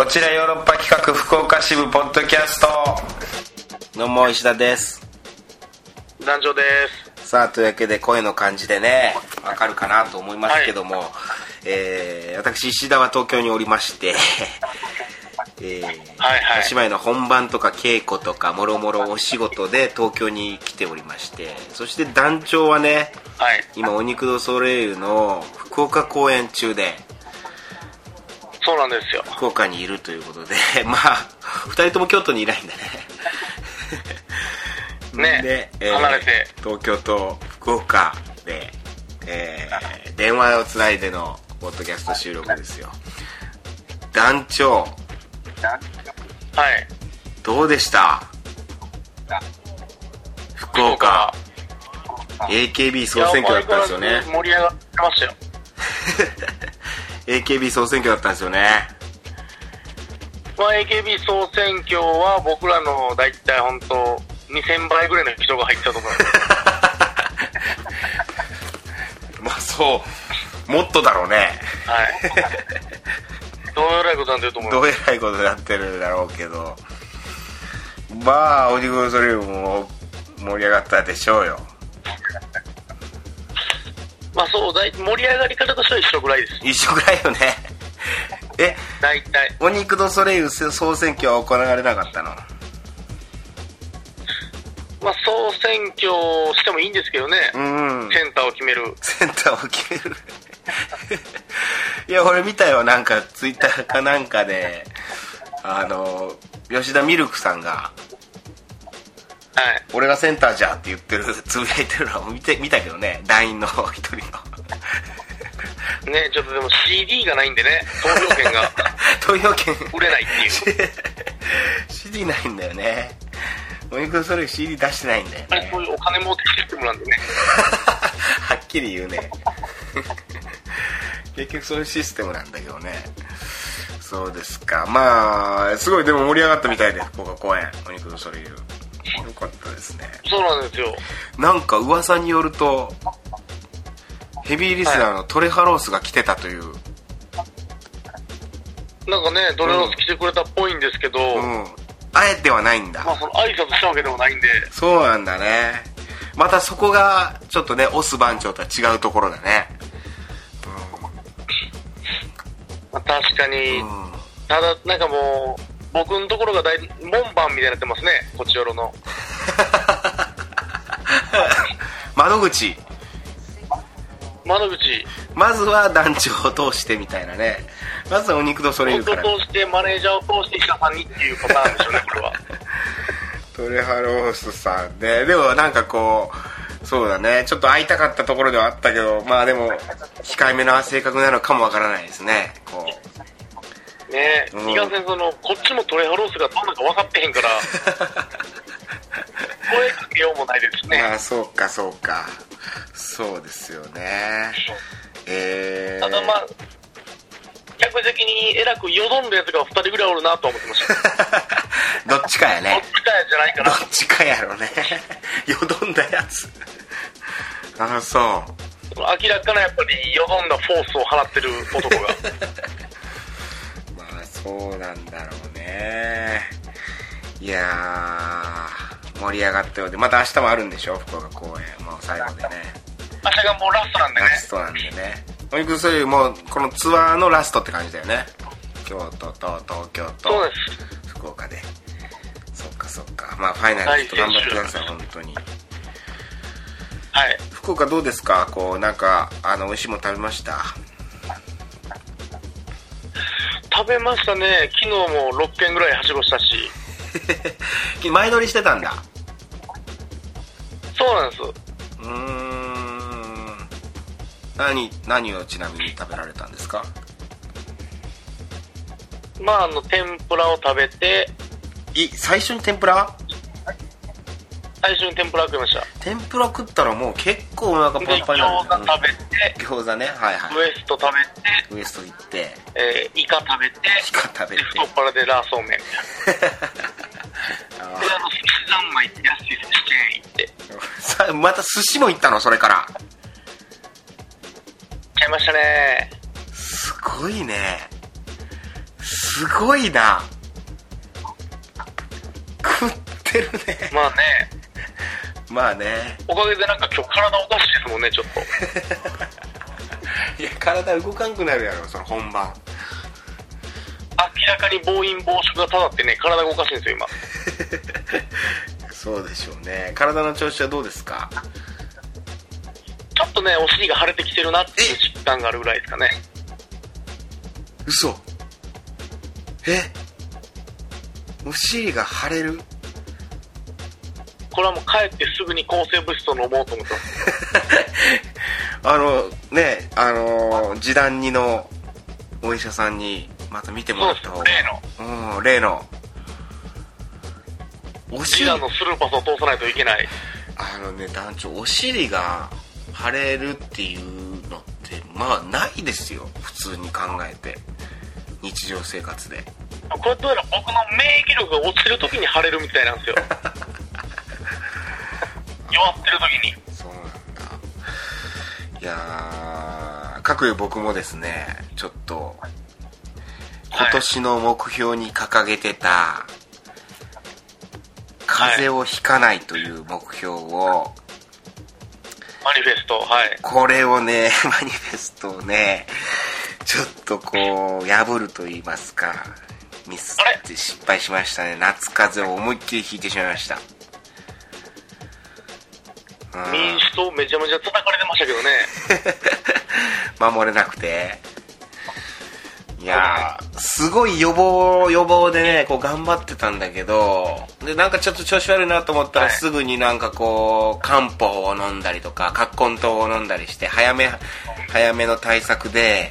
こちらヨーロッパ企画福岡支部ポッドキャスト。どうも石田です。団長です。さあというわけで声の感じでねわかるかなと思いますけども、はい、えー、私石田は東京におりまして えー、はいはい、芝居の本番とか稽古とかもろもろお仕事で東京に来ておりましてそして団長はね、はい、今お肉ドソレイユの福岡公演中でそうなんですよ。福岡にいるということで まあ2人とも京都にいないんだね。ね。で、えー、離れて。東京と福岡で、えー、電話をつないでのポッドキャスト収録ですよ。団長。はい。どうでした？福岡。AKB 総選挙だったんですよね。盛り上がってましたよ AKB 総選挙だったんですよね。まあ AKB 総選挙は僕らの大体本当2000倍ぐらいの人が入ったと思いますまあそう。もっとだろうね。はい。どうえらいことになってると思う？どうえらいことになってるだろうけど。まあおじくそれも盛り上がったでしょうよまあそうだい盛り上がり方としては一緒ぐらいです。一緒ぐらいよね。え大体。お肉ドソレイユ総選挙は行われなかったの？まあ総選挙してもいいんですけどね、うん、センターを決める。センターを決める。いや俺見たよなんかツイッターかなんかで。あの吉田ミルクさんがはい、俺がセンターじゃって言ってる。つぶやいてるのを見て見たけどね。団員の一人の。ねちょっとでも CD がないんでね。投票権が。投票権。売れないっていう。CD ないんだよね。お肉それ CD 出してないんだよね。そういうお金持ってきてもらうんでね。はっきり言うね。結局そういうシステムなんだけどね。そうですか。まあすごいでも盛り上がったみたいで福岡公演。お肉のそれ言うよかったですね。そうなんですよ。なんか噂によるとヘビーリスナーのトレハロースが来てたという、はい、なんかねトレハロース来てくれたっぽいんですけど、うん、あえてはないんだ。まあその挨拶したわけでもないんで。そうなんだね。またそこがちょっとねオス番長とは違うところだね、うん。まあ、確かに、うん、ただなんかもう僕のところが大門番みたいになってますね。こちよろの。窓口。窓口。まずは団長を通してみたいなね。まずはお肉とそれ言うから。通してマネージャーを通して石田さんにっていうパターンでしょうねこれは。トレハロースさんね。でもなんかこうそうだね。ちょっと会いたかったところではあったけどまあでも控えめな性格なのかもわからないですね。こうね。え、うん、いかんせんそのこっちもトレハロースがどんなか分かってへんから 声かけようもないですね。まあそうかそうか。そうですよね。えー、ただまあ客席にえらくよどんだやつが2人ぐらいおるなと思ってました。どっちかやね。どっちかやじゃないかな。どっちかやろね。よどんだやつ。ああそう。明らかなやっぱりよどんだフォースを放ってる男がそうなんだろうね。いや盛り上がったようでまた明日もあるんでしょ？福岡公演。もう最後でね。明日がもうラストなんでね。ラストなんでね。お肉そういうもうこのツアーのラストって感じだよね。京都と東京と福岡で。そっかそっか。まあファイナルちょっと頑張ってください本当に。はい。福岡どうですか？こうなんかあの美味しいもの食べました？食べましたね。昨日も6軒ぐらいはしごしたし。前乗りしてたんだ。そうなんです。うん。何何をちなみに食べられたんですか？まああの天ぷらを食べて。い最初に天ぷら？最初に天ぷら食いました。天ぷら食ったらもう結構お腹パンパンになる餃子食べて餃子ね。はいはい。ウエスト食べてウエスト行って、えー、イカ食べてイカ食べて。太っ腹でラーソ ーメンみたいなであの寿司三昧って安い寿司チェーン行って。また寿司も行ったの？それから。買いましたね。すごいね。寿すごいな。食ってるね。まあねまあね。おかげでなんか今日体おかしいですもんねちょっと。いや体動かんくなるやろその本番。明らかに暴飲暴食がただってね体がおかしいんですよ今。そうでしょうね。体の調子はどうですか？ちょっとねお尻が腫れてきてるなっていう実感があるぐらいですかね。嘘。え？お尻が腫れる？これはもう帰ってすぐに抗生物質を飲もうと思ってあのねあの示談2のお医者さんにまた見てもらった方が。例の。うん例の。おジ尻ダのスルーパスを通さないといけない。あのね団長お尻が腫れるっていうのってまあないですよ。普通に考えて。日常生活で。これどうやら僕の免疫力が落ちてる時に腫れるみたいなんですよ 弱ってる時に。そうなんだ。いやー各有僕もですねちょっと今年の目標に掲げてた、風邪をひかないという目標を、マニフェストはい。これをね、マニフェストをね、ちょっとこう、破ると言いますか、ミスって失敗しましたね。夏風邪を思いっきりひいてしまいました。うん。民主党めちゃめちゃ叩かれてましたけどね。守れなくて。いやー、すごい予防、予防でね、こう頑張ってたんだけど、で、なんかちょっと調子悪いなと思ったら、はい。すぐになんかこう、漢方を飲んだりとか、葛根湯を飲んだりして、早め、早めの対策で、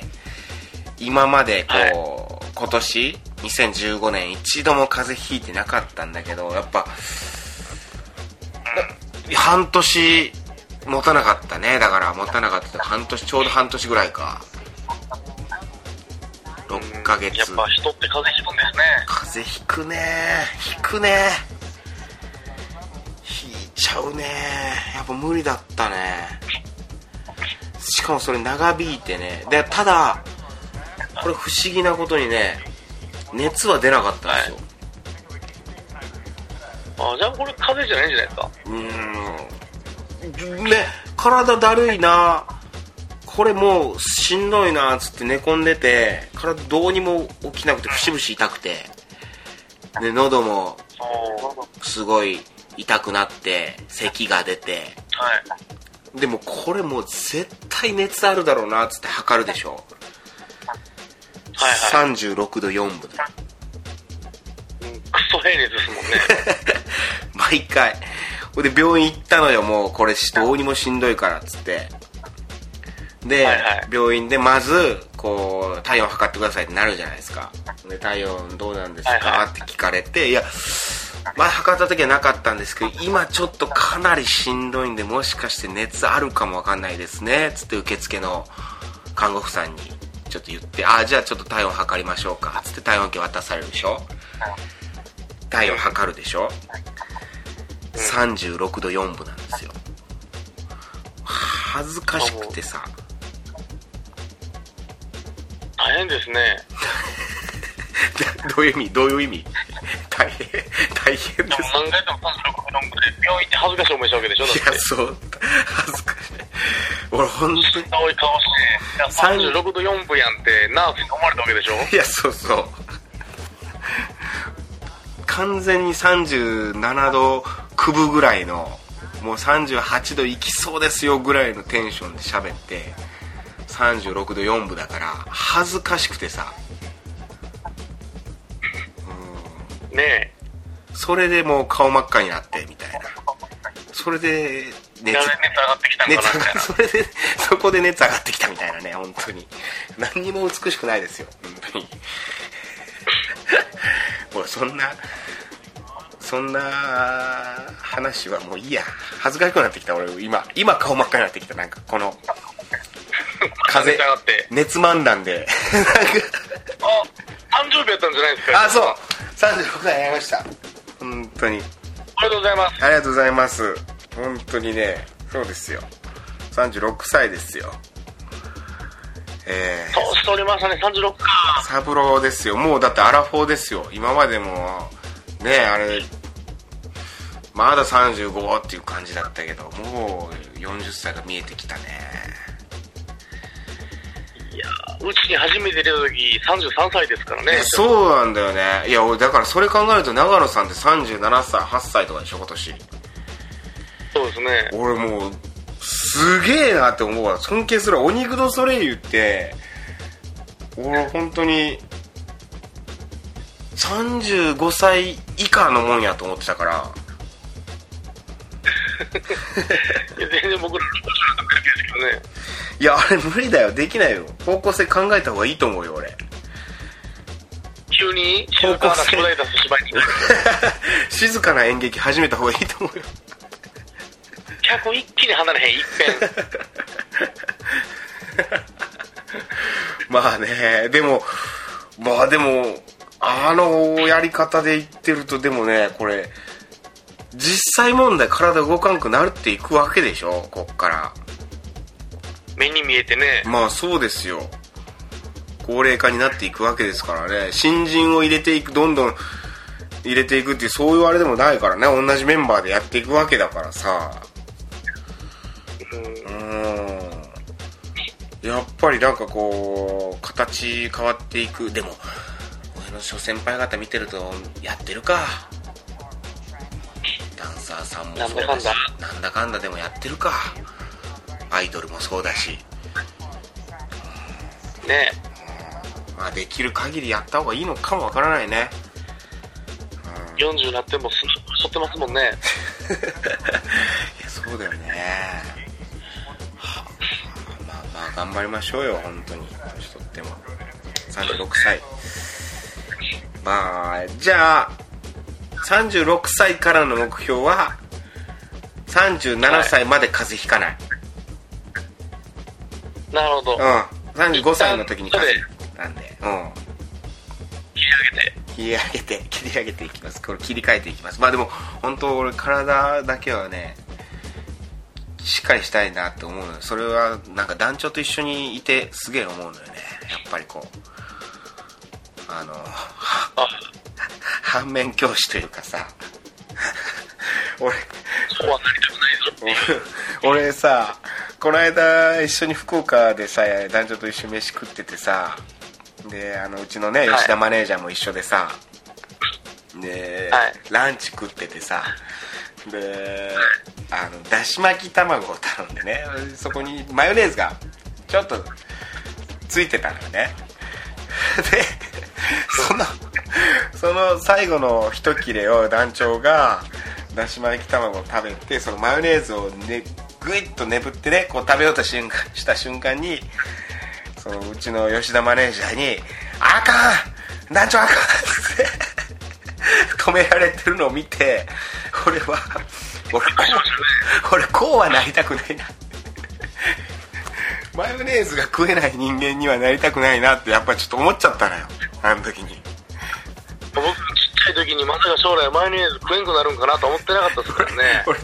今までこう、今年、2015年一度も風邪ひいてなかったんだけど、やっぱ、半年持たなかったね。だから持たなかった。半年ちょうど半年ぐらいか。6ヶ月。やっぱ人って風邪ひくんですね。風邪ひくね。ひくね。ひいちゃうね。やっぱ無理だったね。しかもそれ長引いてね。でただこれ不思議なことにね熱は出なかったんですよ、あじゃあこれ風邪じゃないんじゃないですか？うーん。ね体だるいな。これもうしんどいなっつって寝込んでて体どうにも起きなくて節々痛くて。で喉もすごい痛くなって咳が出て。はい。でもこれもう絶対熱あるだろうなっつって測るでしょ。はいはい。36度4分クソ平熱ですもんね。毎回。ほんで病院行ったのよもう。これどうにもしんどいからっつって。で、はいはい。病院でまずこう体温測ってくださいってなるじゃないですか。で体温どうなんですか、はいはい。って聞かれていや前測った時はなかったんですけど今ちょっとかなりしんどいんでもしかして熱あるかもわかんないですねつって受付の看護婦さんにちょっと言ってあじゃあちょっと体温測りましょうかつって体温計渡されるでしょ体温測るでしょ？36度4分なんですよ。恥ずかしくてさ。大変ですね。どういう意味？どういう意味？大変大変です。何回でも36分で病院って恥ずかしい思いしたわけでしょ？いて。やそう。恥ずかしい。俺本当に。青い顔していや36度4分やんってナースに思われたわけでしょ？いやそうそう完全に37度9分ぐらいのもう38度いきそうですよぐらいのテンションで喋って36度4分だから恥ずかしくてさ。ねえ。それでもう顔真っ赤になってみたいな。それで熱上がってきたの熱かなみたいなそれでそこで熱上がってきたみたいなね本当に。何にも美しくないですよ本当にもうそんなそんな話はもういいや。恥ずかしくなってきた俺今。今顔真っ赤になってきたなんかこの風熱漫談で。あ誕生日やったんじゃないですかあそう。36歳になりました。本当に。おめでとうございます。ありがとうございます。本当にねそうですよ。36歳ですよえー、そうしておりましたね36か。サブローですよ。もうだってアラフォーですよ。今までもねあれまだ35っていう感じだったけどもう40歳が見えてきたね。いやうちに初めて出た時33歳ですからね。そうなんだよね。いやだからそれ考えると長野さんって37歳8歳とかでしょ今年。そうですね。俺もうすげえなって思うわ。尊敬するお肉のソレイユって俺本当に35歳以下のもんやと思ってたから。いや全然僕らですけどね。いやあれ無理だよ。できないよ。方向性考えた方がいいと思うよ俺。急に静かな静かな演劇始めた方がいいと思うよ客一気に離れへん まあねでもまあでもあのやり方で言ってるとでもねこれ実際問題体動かんくなるっていくわけでしょこっから。目に見えてね。まあそうですよ。高齢化になっていくわけですからね。新人を入れていくどんどん入れていくっていうそういうあれでもないからね。同じメンバーでやっていくわけだからさうん。やっぱりなんかこう形変わっていく。でも俺の諸先輩方見てるとやってるか。ダンサーさんもそうだしなんだかんだ。でもやってるか。アイドルもそうだし。ね。まあできる限りやった方がいいのかもわからないね、うん、40になっても太ってますもんね。いやそうだよね頑張りましょうよ本当に。年取っても。36歳。まあじゃあ36歳からの目標は37歳まで風邪ひかない、なるほど。うん。35歳の時に風邪なんで。うん。切り上げて。切り上げて切り上げていきます。これ切り替えていきます。まあでも本当俺体だけはねしっかりしたいなって思うのそれはなんか団長と一緒にいてすげえ思うのよね。やっぱりこうあの反面教師というかさ。俺そうはなりたくないぞ俺さこの間一緒に福岡でさ男女と一緒に飯食っててさであのうちのね吉田マネージャーも一緒でさ、で、はい、ランチ食っててさであのだし巻き卵を頼んでねそこにマヨネーズがちょっとついてたのよね でそのその最後の一切れを団長がだし巻き卵を食べてそのマヨネーズをねグイッと眠ってねこう食べようと瞬間した瞬間にそのうちの吉田マネージャーに「あかん団長あかん!」って 止められてるのを見て俺は俺 こう俺こうはなりたくないな。マヨネーズが食えない人間にはなりたくないなってやっぱりちょっと思っちゃったのよ。あの時に。僕ちっちゃい時にまさか将来マヨネーズ食えんくなるんかなと思ってなかったですからね。俺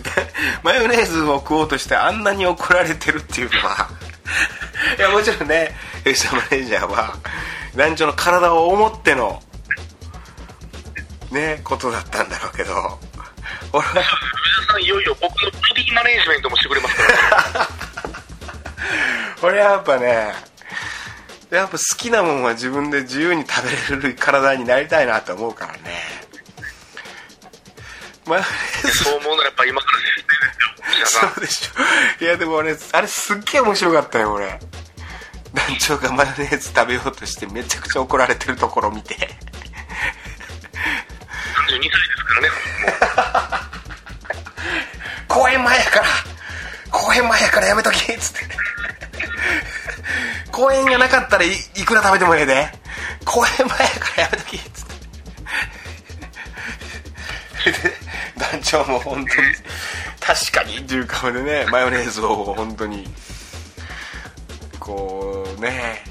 マヨネーズを食おうとしてあんなに怒られてるっていうのは。いやもちろんね吉田マネージャーは団長の体を思ってのねことだったんだろうけど俺はさんいよいよ僕のボディマネージメントもしてくれますから俺はやっぱねやっぱ好きなもんは自分で自由に食べれる体になりたいなと思うからね。まあ、そう思うならやっぱ今からですよそうでしょ。いやでも俺あれすっげえ面白かったよ俺。団長がマヨネーズ食べようとしてめちゃくちゃ怒られてるところを見て。32 歳ですからね 公演前やから公演前やからやめときっつって。公演がなかったらいくら食べてもええで。公演前やからやめときっつって。団長も本当に確かにっていう顔でねマヨネーズを本当にこうね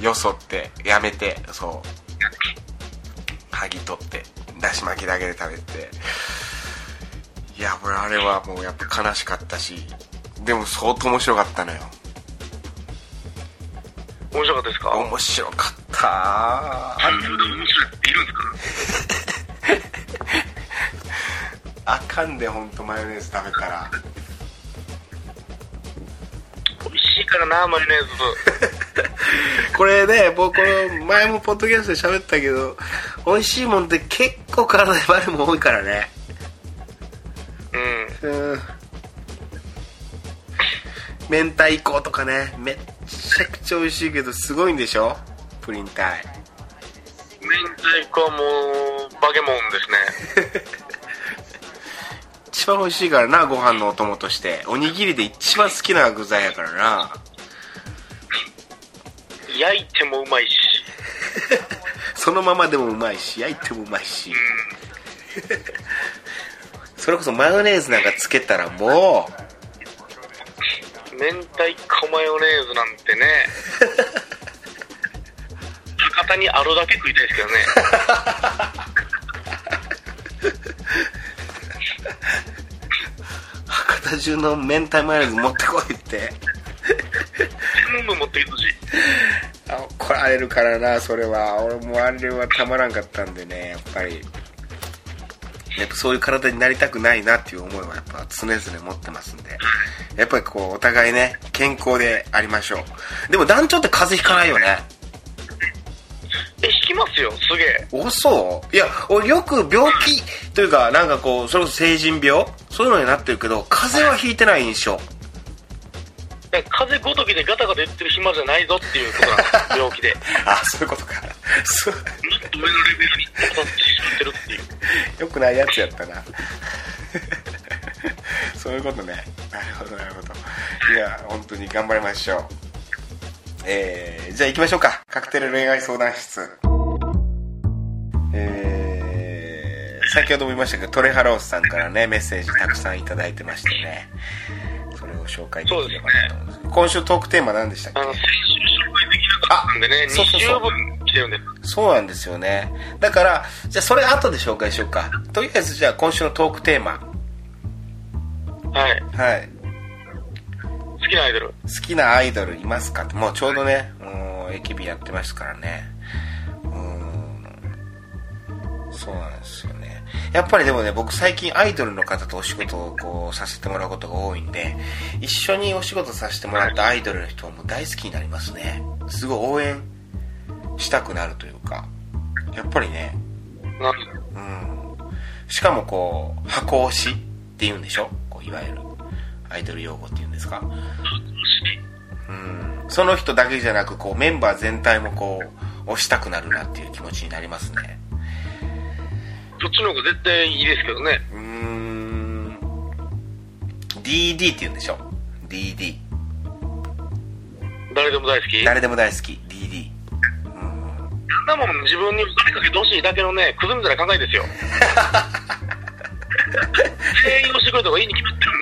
よそってやめてそう。剥ぎ取ってだし巻きだけで食べて。いや俺あれはもうやっぱ悲しかったしでも相当面白かったのよ。ですか？面白かったあれ面白いっているんですか？あかんで本当マヨネーズ食べたら。美味しいからなマヨネーズ これね僕この前もポッドキャストで喋ったけど美味しいもんって結構体に悪いも多いからね。うん。うん。明太子とかねめっちゃくちゃ美味しいけどすごいんでしょ？プリン体。明太子はもう化け物ですね。一番美味しいからなご飯のお供として。おにぎりで一番好きな具材やからな焼いてもうまいし。そのままでもうまいし焼いてもうまいし、それこそマヨネーズなんかつけたらもう明太子マヨネーズなんてね。博多にあるだけ食いたいですけどね。博多中の明太マヨネーズ持ってこいって全部持ってきてほしい怒られるからなそれは。俺もあれはたまらんかったんでねやっぱり。やっぱそういう体になりたくないなっていう思いはやっぱ常々持ってますんで。やっぱりこうお互いね健康でありましょう。でも団長って風邪ひかないよね。え引きますよすげえ。おそういや俺よく病気というかなんかこうそれこそ成人病？そういうのになってるけど風邪はひいてない印象風ごときでガタガタ言ってる暇じゃないぞっていうことなんです 病気で。あそういうことか。そう。もっと上のレベルに立ってしまってるっていう。よくないやつやったな。そういうことね。なるほどなるほど。いや本当に頑張りましょう。えー、じゃあ行きましょうか。カクテル恋愛相談室。えー、先ほども言いましたけどトレハロースさんからねメッセージたくさん頂いてましてね紹介できればなと思うんです、ね、今週トークテーマ何でしたっけ？あの先週紹介できなかったんでねそうそうそう。来てるんで。すそうなんですよね。だからじゃあそれ後で紹介しようか。とりあえずじゃあ今週のトークテーマ。はい。はい。好きなアイドル。好きなアイドルいますか？ってもうちょうどねもう AKB やってますからねそうなんですよね。やっぱりでもね僕最近アイドルの方とお仕事をこうさせてもらうことが多いんで一緒にお仕事させてもらったアイドルの人はもう大好きになりますね。すごい応援したくなるというかやっぱりねうん。しかもこう箱推しっていうんでしょ？こういわゆるアイドル用語っていうんですか？うん。その人だけじゃなくこうメンバー全体もこう推したくなるなっていう気持ちになりますね。そっちの方が絶対いいですけどね。うん。DD って言うんでしょ？DD 誰でも大好き？誰でも大好き。DD なもん自分に誰かけてほしいだけのねクズみたいな考えですよ。全員をしてくれた方がいいに決まってる。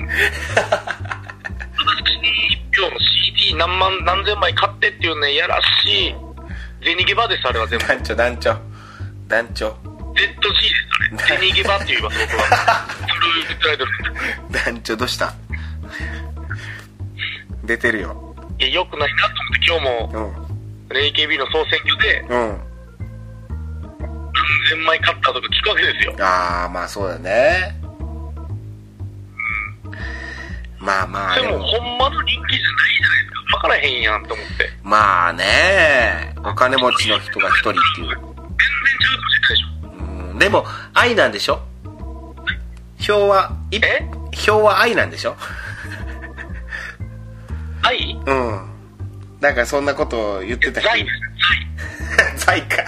私に1票の CD 何万何千枚買ってっていうねやらしい。銭ゲバですあれは全部。団長団長団長 ZG ですあれ銭ゲバって言います僕は団長どうした出てるよいやよくないなと思って今日も、うん、AKB の総選挙で、うん何千枚買ったとか聞くわけですよ。ああ、まあそうだね。うん。まあまあ。でも、ほんまの人気じゃないじゃないですか。分からへんやんと思って。まあね。お金持ちの人が一人っていう。全然違うかもしれないでしょ。うん。でも、愛なんでしょ？票は、え？票は愛なんでしょ？愛？うん。なんかそんなことを言ってた人。財。財か。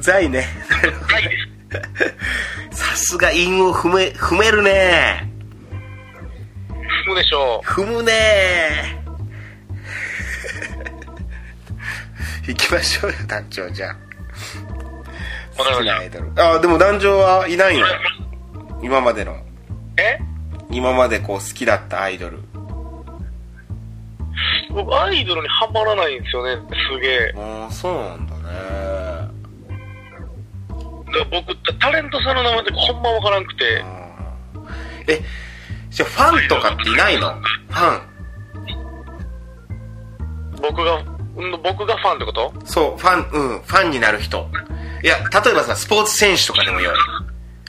財ね。財です。さすが韻を踏め、踏めるね。踏むでしょう。踏むね行きましょうよ、団長、じゃあ。好きなアイドル。あ、でも団長はいないの？今までの。え？今までこう好きだったアイドル。僕アイドルにはまらないんですよねすげえ。ああそうなんだね。だ僕タレントさんの名前ってほんまわからんくて。えじゃあファンとかっていないの？ファン。僕が、僕がファンってこと？そう、ファン、うん、ファンになる人。いや、例えばさ、スポーツ選手とかでもよい。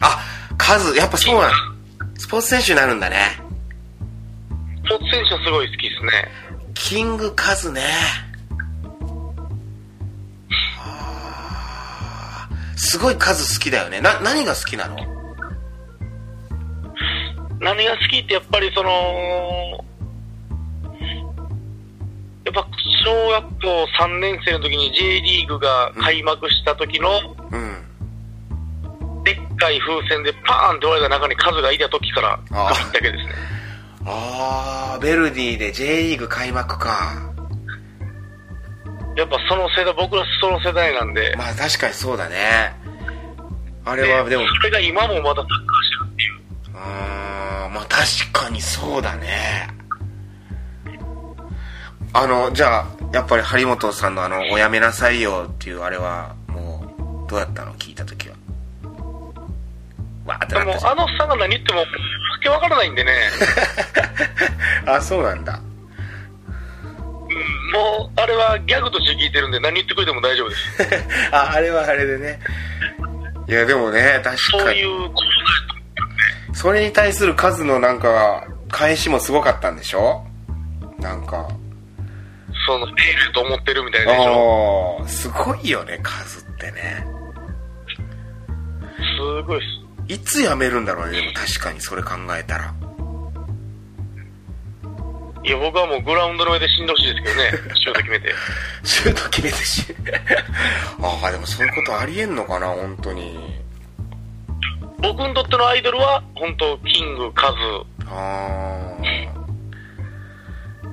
あ、数、やっぱそうなんスポーツ選手になるんだね。スポーツ選手はすごい好きですね。キングカズね。すごい数好きだよね。な、何が好きなの？何が好きってやっぱりその、やっぱ小学校3年生の時に J リーグが開幕した時の、うん、でっかい風船でパーンって割れた中に数がいた時からだけですね。ああ、ベルディで J リーグ開幕か。やっぱその世代、僕らその世代なんで。まあ確かにそうだね。あれはでも。それが今もまだサッカーしてるっていう。あまあ確かにそうだね。あの、じゃあ、やっぱり張本さんのあの、おやめなさいよっていうあれは、もう、どうやったの？聞いた時は。わーってなったでも、あのさんが何言っても、わけわからないんでね。あ、そうなんだ。もう、あれはギャグとして聞いてるんで、何言ってくれても大丈夫です。あ、あれはあれでね。いや、でもね、確かに。そういうことだそれに対する数のなんか、返しもすごかったんでしょ？なんか。その、エールと思ってるみたいでしょ。すごいよね、数ってね。すごいっす。いつ辞めるんだろうね、でも確かにそれ考えたら。いや、僕はもうグラウンドの上で死んでほしいですけどね、シュート決めて。シュート決めてし、ああ、でもそういうことありえんのかな、本当に。僕にとってのアイドルは、本当キング、カズ。ああ。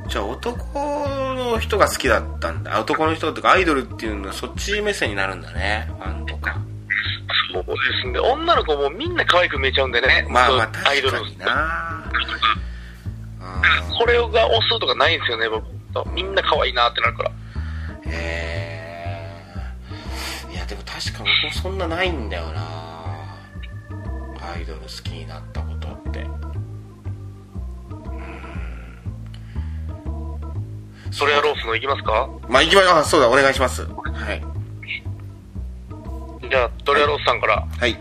じゃあ男の人が好きだったんだ。男の人っていうかアイドルっていうのはそっち目線になるんだね、ファンとか。そうですね。女の子もみんな可愛く見えちゃうんでね。まあまあ確かにな。これが押すとかないんですよね、僕と。みんな可愛いなってなるから。へえ。いや、でも確か僕もそんなないんだよな。アイドル好きになったそれはロースの行きますか？まあ行きまあ、そうだ、お願いします。はい。じゃあ、トレアロースさんから。はい。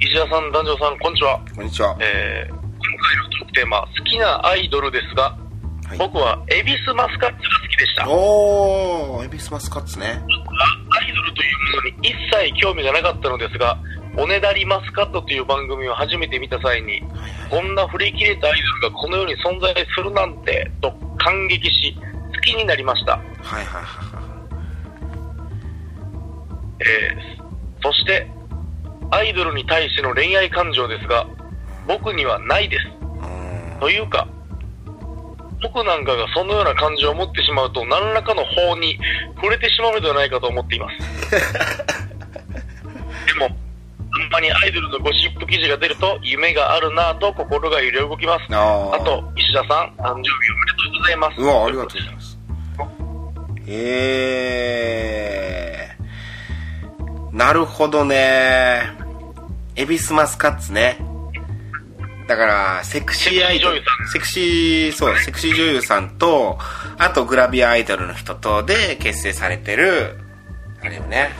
石田さん、男女さん、こんにちは。こんにちは。えー、回のトークテーマ、好きなアイドルですが、はい、僕はエビスマスカッツが好きでした。おー、エビスマスカッツね。僕はアイドルというものに一切興味がなかったのですが、おねだりマスカットという番組を初めて見た際に、こんな振り切れたアイドルがこの世に存在するなんて、と感激し、好きになりました。はいはいはいはい。えー、そして、アイドルに対しての恋愛感情ですが、僕にはないです。というか、僕なんかがそのような感情を持ってしまうと、何らかの法に触れてしまうのではないかと思っています。でも、あんまりアイドルのゴシップ記事が出ると、夢があるなぁと心が揺れ動きます。あと、石田さん、誕生日おめございます。うわ、ありがとうございます。えー、なるほどね。エビスマスカッツね。だから、セクシーアイドル、セクシー、そう、セクシー女優さんと、あとグラビアアイドルの人とで結成されてる、あれよね。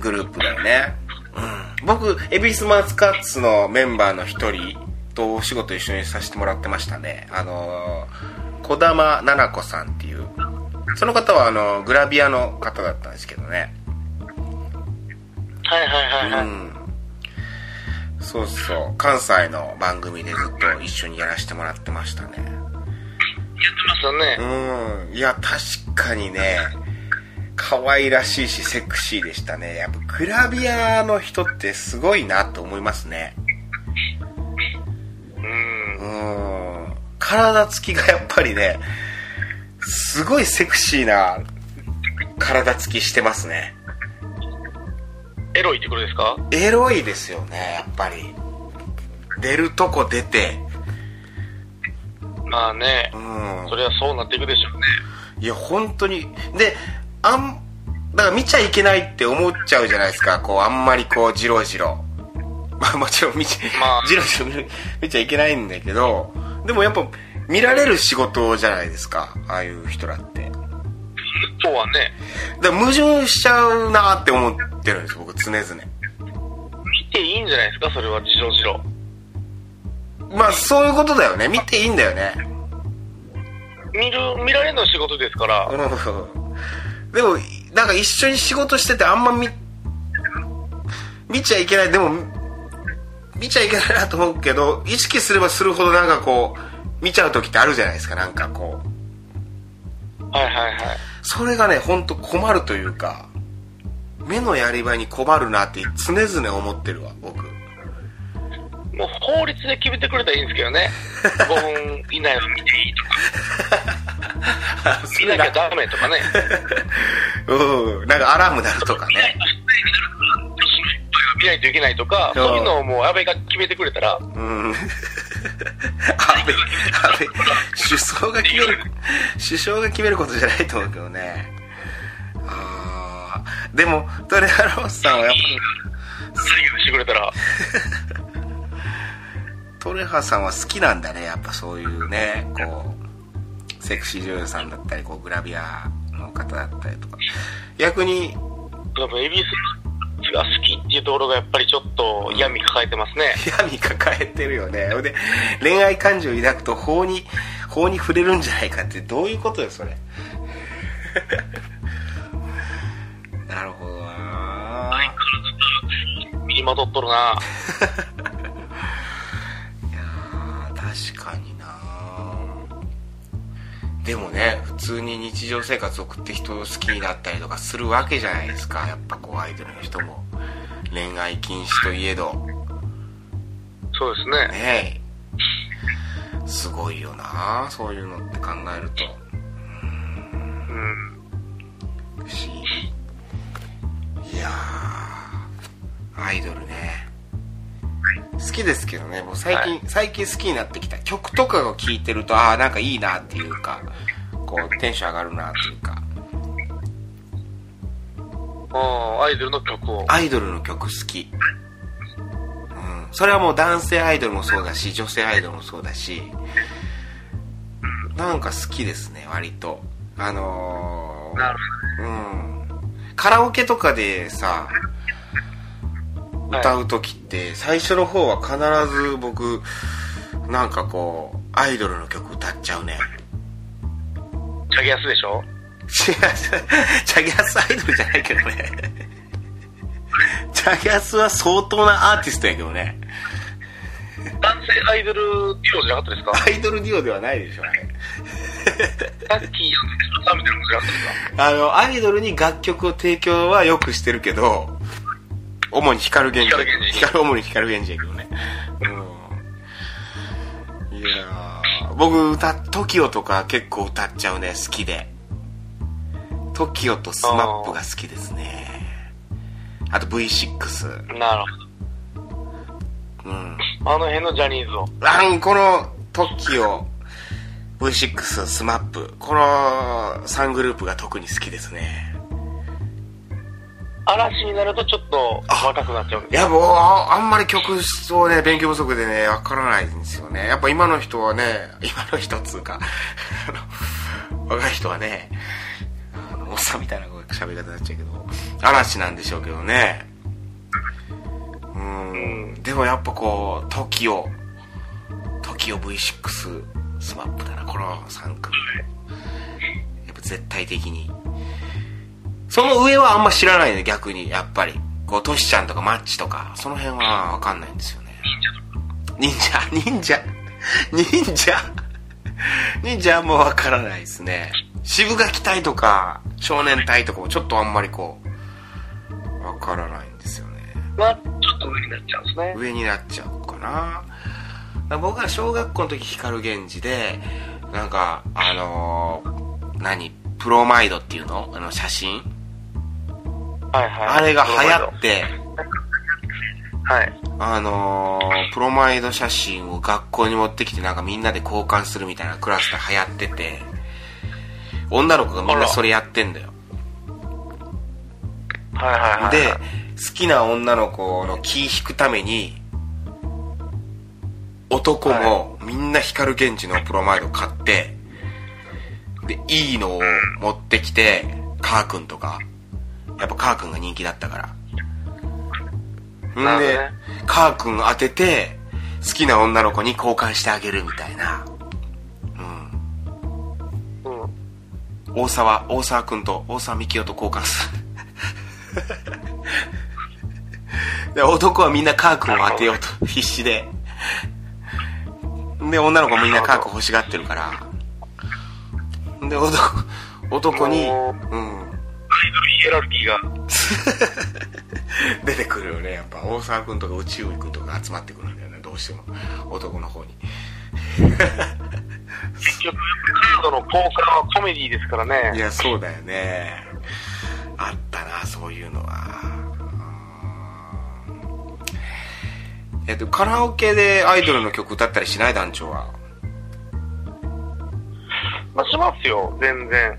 グループだよね。うん。僕、エビスマスカッツのメンバーの一人とお仕事一緒にさせてもらってましたね。あの、小玉奈々子さんっていう。その方はあの、グラビアの方だったんですけどね。はいはいはいはい。うんそうそう関西の番組でずっと一緒にやらせてもらってましたねやってましたねうんいや確かにね可愛らしいしセクシーでしたねやっぱグラビアの人ってすごいなと思いますねうん。体つきがやっぱりねすごいセクシーな体つきしてますね。エロいってことですか？エロいですよねやっぱり。出るとこ出て。まあね。うん。それはそうなっていくでしょうね。いや本当に。であんだから見ちゃいけないって思っちゃうじゃないですか。こうあんまりこうじろじろまあもちろん見ち,、まあ、じろじろ見ちゃいけないんだけどでもやっぱ見られる仕事じゃないですかああいう人らって。そうはね。だ矛盾しちゃうなって思ってるんです僕常々。見ていいんじゃないですかそれはじろじろ。まあそういうことだよね。見ていいんだよね。見る見られるの仕事ですから。でもなんか一緒に仕事しててあんま見見ちゃいけない。でも見ちゃいけないなと思うけど意識すればするほどなんかこう見ちゃう時ってあるじゃないですか。なんかこう。はいはいはい。それがね本当困るというか目のやり場に困るなって常々思ってるわ僕。もう法律で決めてくれたらいいんですけどね。5分以内は見ていいとか。見なきゃダメとかね。うん。なんかアラーム鳴るとかね見ないといけないとかそう。いうのをもう安倍が決めてくれたらうん。安倍安倍首相が決める首相が決めることじゃないと思うけどね。ああでもトレハローさんはやっぱ左右してくれたら。トレハさんは好きなんだねやっぱそういうねこうセクシー女優さんだったりこうグラビアの方だったりとか。逆に多分エビスが好きっていうところがやっぱりちょっと闇抱えてますね、闇抱えてるよね。で恋愛感情を抱くと法に法に触れるんじゃないかってどういうことよそれ。なるほどな。身にまとっとるな。確かになでもね普通に日常生活を送って人を好きになったりとかするわけじゃないですか。やっぱこうアイドルの人も。恋愛禁止といえど。そうですね。ねえ。すごいよなそういうのって考えると。うん。不思議。いやアイドルね好きですけどねもう最近、はい、最近好きになってきた。曲とかを聴いてるとああなんかいいなっていうかこうテンション上がるなっていうか。あアイドルの曲を。アイドルの曲好き。うん。それはもう男性アイドルもそうだし女性アイドルもそうだしなんか好きですね割と。あのー、なるほど、うん。カラオケとかでさ歌う時って最初の方は必ず僕なんかこうアイドルの曲歌っちゃうねチャギアスでしょ？チャギアスアイドルじゃないけどね。チャギアスは相当なアーティストやけどね。男性アイドルデュオじゃなかったですか？アイドルデュオではないでしょあれ。さっきやさんみたいなことじゃなかったですか？あのアイドルに楽曲を提供はよくしてるけど主に光源氏。光主に光源氏。やけどね。うん。いや僕歌 TOKIO とか結構歌っちゃうね好きで。TOKIO と SMAP が好きですね。あと V6 なるほど。うん。あの辺のジャニーズを。あこの TOKIO V6、SMAP この3グループが特に好きですね嵐になるとちょっと若くなっちゃう。んいやもうあんまり曲をね勉強不足でねわからないんですよね。やっぱ今の人はね 今の人っつうか若い人はねおっさんみたいな喋り方になっちゃうけど嵐なんでしょうけどね。うん。でもやっぱこう TOKIO TOKIOV6 スマップだなこの3組やっぱ絶対的にその上はあんま知らないね、逆に、やっぱり。こう、トシちゃんとかマッチとか、その辺はわかんないんですよね。忍者 忍者忍者忍者はもうわからないですね。渋垣隊とか、少年隊とかもちょっとあんまりこう、わからないんですよね。まあ、ちょっと上になっちゃうんですね。上になっちゃうかな。僕は小学校の時光源氏で、なんか、あのー、何？プロマイドっていうの？あの写真？はいはい、あれが流行って、はい。あのー、プロマイド写真を学校に持ってきてなんかみんなで交換するみたいなクラスで流行ってて、女の子がみんなそれやってんだよ。はいはいはい。で、好きな女の子の気引くために、男もみんな光源氏のプロマイド買ってでいいのを持ってきてカー君とかやっぱカー君が人気だったから。んで、ね、カー君当てて好きな女の子に交換してあげるみたいな。うん、うん、大沢大沢君と大沢幹雄と交換する。で男はみんなカー君を当てようと必死で。で女の子みんなカー君欲しがってるから。で男男にうん。アイエラルキーが。出てくるよね。やっぱ大沢君とか宇宙君とか集まってくるんだよね。どうしても。男の方に。結局カードのポーカーはコメディですからね。いやそうだよね。あったなそういうのは。えっとカラオケでアイドルの曲歌ったりしない？団長は。まあしますよ。全然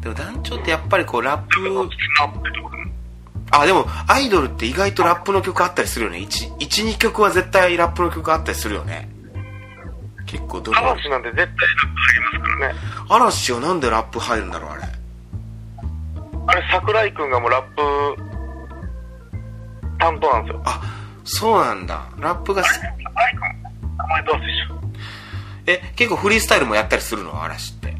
でも団長ってやっぱりこうラップあでもアイドルって意外とラップの曲あったりするよね。12曲は絶対ラップの曲あったりするよね。結構ど嵐なんて絶対ラップ入りますからね。嵐はなんでラップ入るんだろうあれ。あれ桜井君がもうラップ担当なんですよ。あそうなんだ。ラップが桜井君名前どうでしょえ結構フリースタイルもやったりするの？嵐って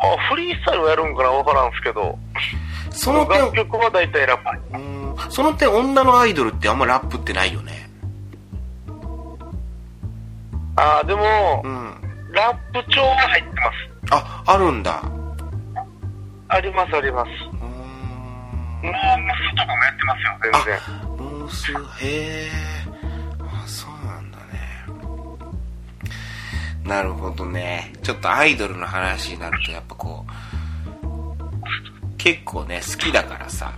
あフリースタイルやるんかな分からんすけど。その点。楽曲は大体ラップ。うん。その点女のアイドルってあんまラップってないよね。ああでも、うん、ラップ調は入ってます。ああるんだ。ありますあります。モームスとかもやってますよ全然。モースへえなるほどね。ちょっとアイドルの話になるとやっぱこう結構ね好きだからさ。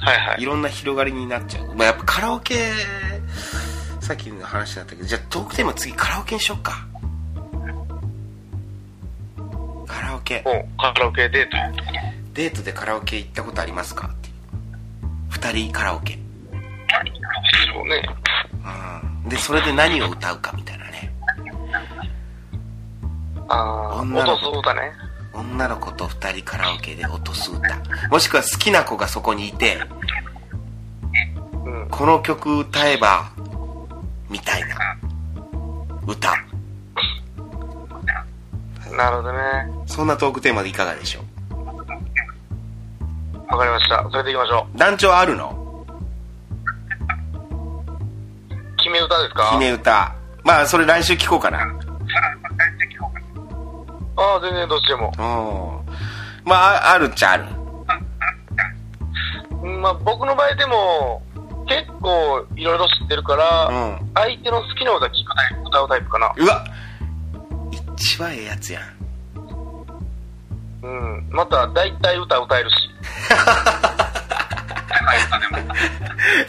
はいはい。いろんな広がりになっちゃう、まあ、やっぱカラオケさっきの話だったけどじゃあトークテーマ次カラオケにしよっか。カラオケ。カラオケデート。デートでカラオケ行ったことありますか？って二人カラオケ。そうね。うん。でそれで何を歌うかみたいな。ねああ女の子。歌ね。女の子と二人カラオケで落とす歌もしくは好きな子がそこにいて、うん、この曲歌えばみたいな。歌。なるほどね。そんなトークテーマでいかがでしょう？わかりました。それでいきましょう。団長あるの？決め歌ですか？決め歌まあそれ来週聞こうかな。ああ全然どっちでも。まああるっちゃある。まあ僕の場合でも結構いろいろ知ってるから、うん、相手の好きな歌聞くタイプ歌うタイプかな。うわ。一番ええやつやん。うん。また大体歌歌えるし。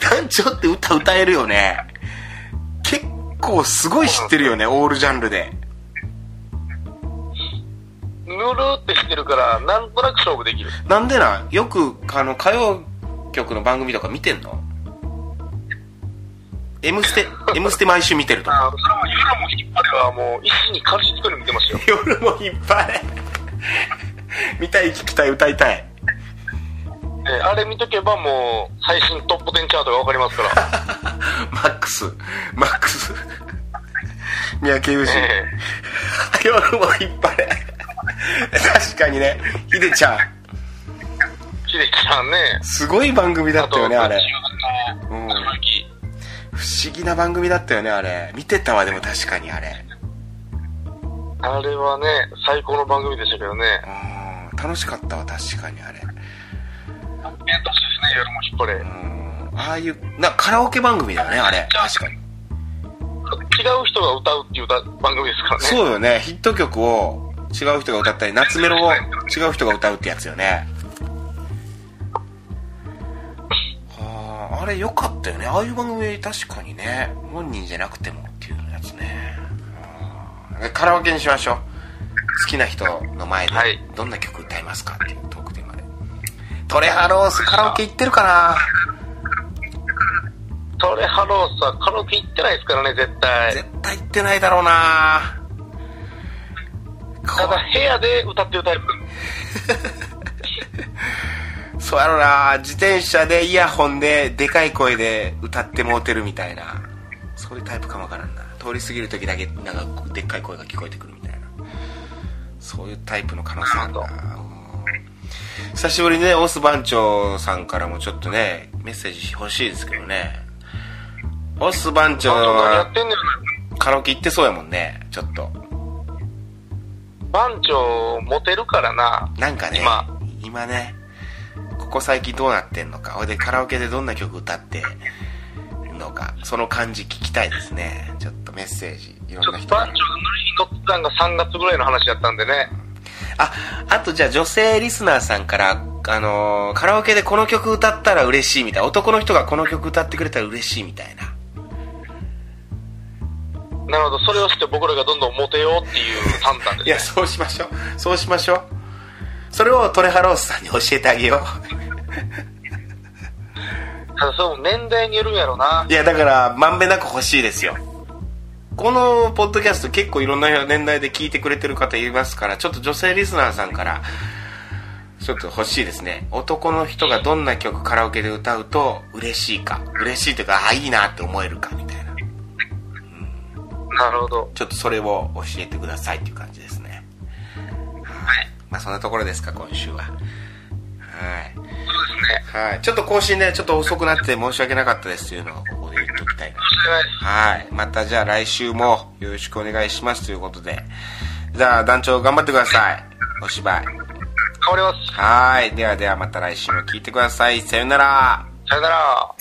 団長って歌歌えるよね。結構すごい知ってるよね、オールジャンルでぬるって知ってるからなんとなく勝負できるなんでなよくあの歌謡曲の番組とか見てんの？M ステ、M ステ毎週見てると。あ、それも夜も引っ張れはもう、一心に感じつくに見てますよ。夜も引っ張れ。見たい、聞きたい、歌いたい。えあれ見とけばもう、最新トップ10チャートがわかりますから。マックス、マックス。三宅裕司。えー、夜も引っ張れ。確かにね、ひでちゃん。ひでちゃんね。すごい番組だったよね、あれ。うん。不思議な番組だったよねあれ。見てたわでも確かにあれ。あれはね最高の番組でしたけどね。うん。楽しかったわ確かにあれ。ですね夜も引っ張れ。うん。ああいうなカラオケ番組だよねあれ。確かに。違う人が歌うっていう番組ですからね。そうよね。ヒット曲を違う人が歌ったり夏メロを違う人が歌うってやつよね。あれ良かったよね。ああいう番組確かにね。本人じゃなくてもっていうやつね。カラオケにしましょう。好きな人の前でどんな曲歌いますかっていうトークテーマで。トレハロースカラオケ行ってるかなトレハロースはカラオケ行ってないですからね、絶対。絶対行ってないだろうなただ部屋で歌ってるタイプ。そうやろな自転車でイヤホンででかい声で歌ってもうてるみたいな。そういうタイプかもわからんな。通り過ぎる時だけなんかでっかい声が聞こえてくるみたいな。そういうタイプの可能性あるな久しぶりにね、オス番長さんからもちょっとね、メッセージ欲しいですけどね。オス番長はカラオケ行ってそうやもんね、ちょっと。番長モテるからな。なんかね、今今ね、ここ最近どうなってんのか。ほいでカラオケでどんな曲歌ってんのか。その感じ聞きたいですね。ちょっとメッセージ、いろんな人番長の乗ってたんが3月ぐらいの話だったんでね。あ、あとじゃあ女性リスナーさんから、あのー、カラオケでこの曲歌ったら嬉しいみたいな。男の人がこの曲歌ってくれたら嬉しいみたいな。なるほど、それをして僕らがどんどんモテようっていう判断です、ね、いや、そうしましょう。そうしましょう。それをトレハロースさんに教えてあげよう。ただ、そう、年代によるんやろな。いや、だから、まんべんなく欲しいですよ。このポッドキャスト結構いろんな年代で聞いてくれてる方いますから、ちょっと女性リスナーさんから、ちょっと欲しいですね。男の人がどんな曲カラオケで歌うと嬉しいか。嬉しいというか、あ、いいなって思えるかみたいな。なるほど。ちょっとそれを教えてくださいっていう感じですね。はい。まあそんなところですか、今週は。はい。そうですね。はい。ちょっと更新ね、ちょっと遅くなって申し訳なかったですというのをここで言っておきたいな。はい。またじゃあ来週もよろしくお願いしますということで。じゃあ団長頑張ってください。お芝居。頑張ります。はい。ではではまた来週も聞いてください。さよなら。さよなら。